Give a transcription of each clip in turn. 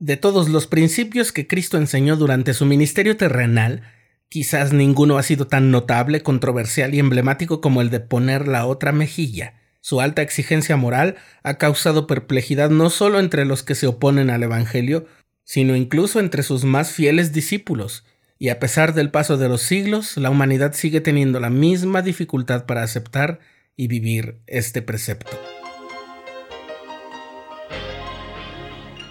De todos los principios que Cristo enseñó durante su ministerio terrenal, quizás ninguno ha sido tan notable, controversial y emblemático como el de poner la otra mejilla. Su alta exigencia moral ha causado perplejidad no solo entre los que se oponen al Evangelio, sino incluso entre sus más fieles discípulos, y a pesar del paso de los siglos, la humanidad sigue teniendo la misma dificultad para aceptar y vivir este precepto.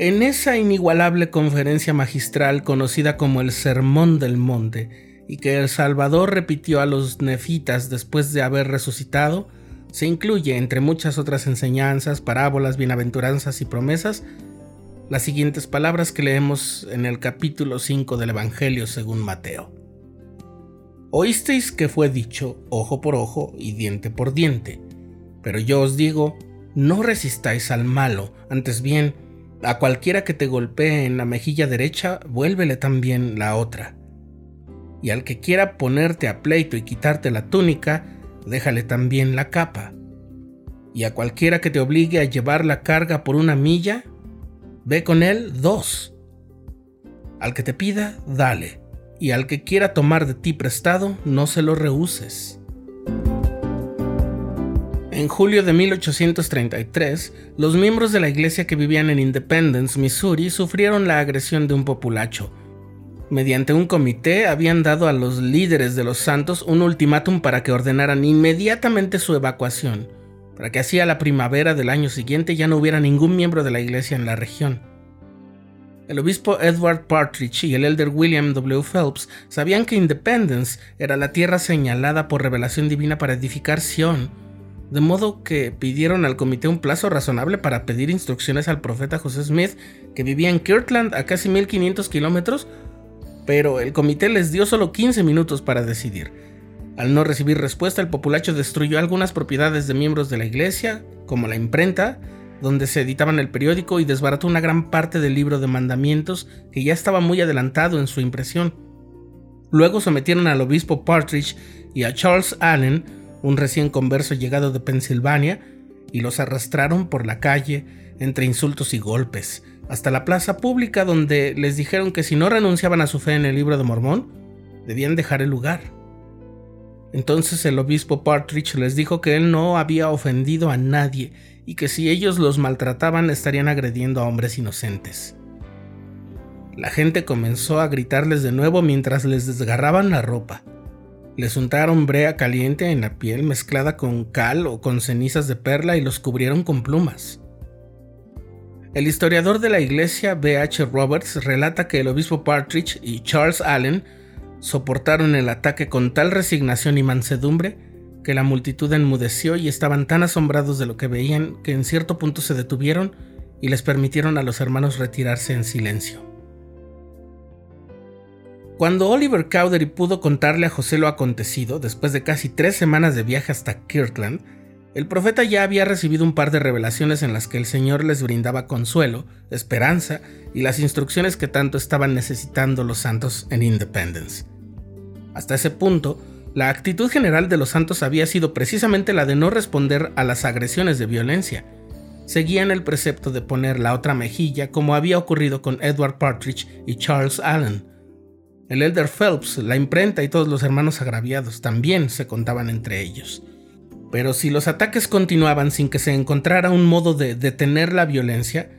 En esa inigualable conferencia magistral conocida como el Sermón del Monte, y que el Salvador repitió a los nefitas después de haber resucitado, se incluye, entre muchas otras enseñanzas, parábolas, bienaventuranzas y promesas, las siguientes palabras que leemos en el capítulo 5 del Evangelio según Mateo. Oísteis que fue dicho ojo por ojo y diente por diente, pero yo os digo, no resistáis al malo, antes bien, a cualquiera que te golpee en la mejilla derecha, vuélvele también la otra. Y al que quiera ponerte a pleito y quitarte la túnica, déjale también la capa. Y a cualquiera que te obligue a llevar la carga por una milla, ve con él dos. Al que te pida, dale. Y al que quiera tomar de ti prestado, no se lo rehuses. En julio de 1833, los miembros de la iglesia que vivían en Independence, Missouri, sufrieron la agresión de un populacho. Mediante un comité habían dado a los líderes de los santos un ultimátum para que ordenaran inmediatamente su evacuación, para que así a la primavera del año siguiente ya no hubiera ningún miembro de la iglesia en la región. El obispo Edward Partridge y el elder William W. Phelps sabían que Independence era la tierra señalada por revelación divina para edificar Sion, de modo que pidieron al comité un plazo razonable para pedir instrucciones al profeta José Smith, que vivía en Kirtland a casi 1500 kilómetros, pero el comité les dio solo 15 minutos para decidir. Al no recibir respuesta, el populacho destruyó algunas propiedades de miembros de la iglesia, como la imprenta, donde se editaban el periódico y desbarató una gran parte del libro de mandamientos que ya estaba muy adelantado en su impresión. Luego sometieron al obispo Partridge y a Charles Allen un recién converso llegado de Pensilvania, y los arrastraron por la calle entre insultos y golpes, hasta la plaza pública donde les dijeron que si no renunciaban a su fe en el libro de Mormón, debían dejar el lugar. Entonces el obispo Partridge les dijo que él no había ofendido a nadie y que si ellos los maltrataban estarían agrediendo a hombres inocentes. La gente comenzó a gritarles de nuevo mientras les desgarraban la ropa. Les untaron brea caliente en la piel mezclada con cal o con cenizas de perla y los cubrieron con plumas. El historiador de la iglesia B. H. Roberts relata que el obispo Partridge y Charles Allen soportaron el ataque con tal resignación y mansedumbre que la multitud enmudeció y estaban tan asombrados de lo que veían que en cierto punto se detuvieron y les permitieron a los hermanos retirarse en silencio. Cuando Oliver Cowdery pudo contarle a José lo acontecido, después de casi tres semanas de viaje hasta Kirkland, el profeta ya había recibido un par de revelaciones en las que el Señor les brindaba consuelo, esperanza y las instrucciones que tanto estaban necesitando los santos en Independence. Hasta ese punto, la actitud general de los santos había sido precisamente la de no responder a las agresiones de violencia. Seguían el precepto de poner la otra mejilla como había ocurrido con Edward Partridge y Charles Allen, el Elder Phelps, la imprenta y todos los hermanos agraviados también se contaban entre ellos. Pero si los ataques continuaban sin que se encontrara un modo de detener la violencia,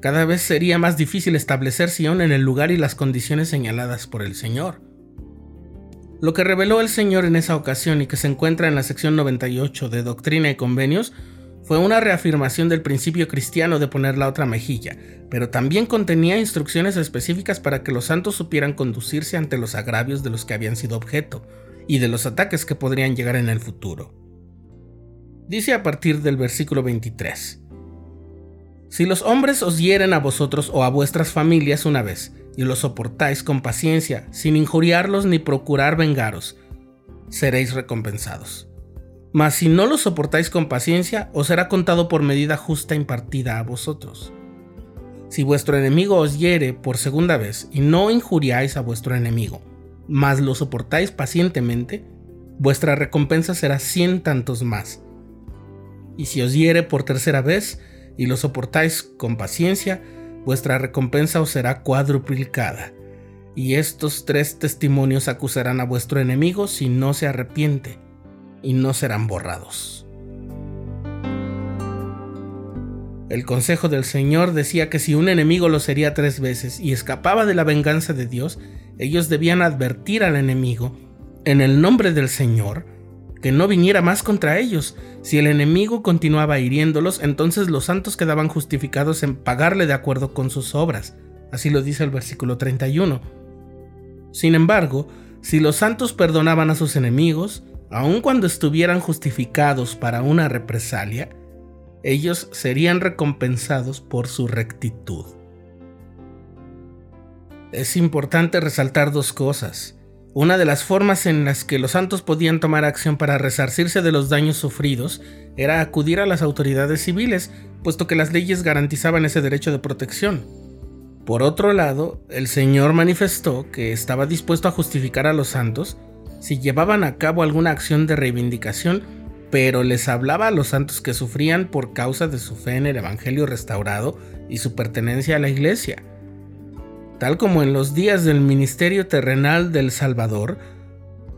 cada vez sería más difícil establecer Sion en el lugar y las condiciones señaladas por el Señor. Lo que reveló el Señor en esa ocasión y que se encuentra en la sección 98 de Doctrina y Convenios fue una reafirmación del principio cristiano de poner la otra mejilla, pero también contenía instrucciones específicas para que los santos supieran conducirse ante los agravios de los que habían sido objeto y de los ataques que podrían llegar en el futuro. Dice a partir del versículo 23, Si los hombres os hieren a vosotros o a vuestras familias una vez, y los soportáis con paciencia, sin injuriarlos ni procurar vengaros, seréis recompensados. Mas si no los soportáis con paciencia, os será contado por medida justa impartida a vosotros. Si vuestro enemigo os hiere por segunda vez y no injuriáis a vuestro enemigo, mas lo soportáis pacientemente, vuestra recompensa será cien tantos más. Y si os hiere por tercera vez y lo soportáis con paciencia, vuestra recompensa os será cuadruplicada. Y estos tres testimonios acusarán a vuestro enemigo si no se arrepiente, y no serán borrados. El consejo del Señor decía que si un enemigo lo sería tres veces y escapaba de la venganza de Dios, ellos debían advertir al enemigo, en el nombre del Señor, que no viniera más contra ellos. Si el enemigo continuaba hiriéndolos, entonces los santos quedaban justificados en pagarle de acuerdo con sus obras. Así lo dice el versículo 31. Sin embargo, si los santos perdonaban a sus enemigos, aun cuando estuvieran justificados para una represalia, ellos serían recompensados por su rectitud. Es importante resaltar dos cosas. Una de las formas en las que los santos podían tomar acción para resarcirse de los daños sufridos era acudir a las autoridades civiles, puesto que las leyes garantizaban ese derecho de protección. Por otro lado, el Señor manifestó que estaba dispuesto a justificar a los santos si llevaban a cabo alguna acción de reivindicación, pero les hablaba a los santos que sufrían por causa de su fe en el Evangelio restaurado y su pertenencia a la Iglesia. Tal como en los días del ministerio terrenal del Salvador,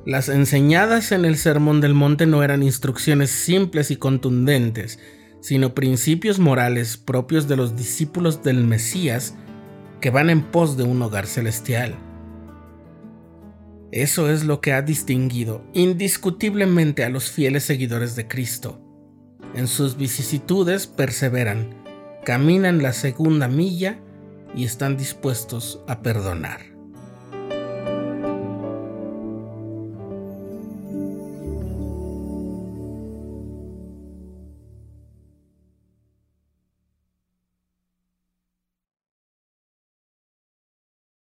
las enseñadas en el Sermón del Monte no eran instrucciones simples y contundentes, sino principios morales propios de los discípulos del Mesías que van en pos de un hogar celestial. Eso es lo que ha distinguido indiscutiblemente a los fieles seguidores de Cristo. En sus vicisitudes perseveran, caminan la segunda milla y están dispuestos a perdonar.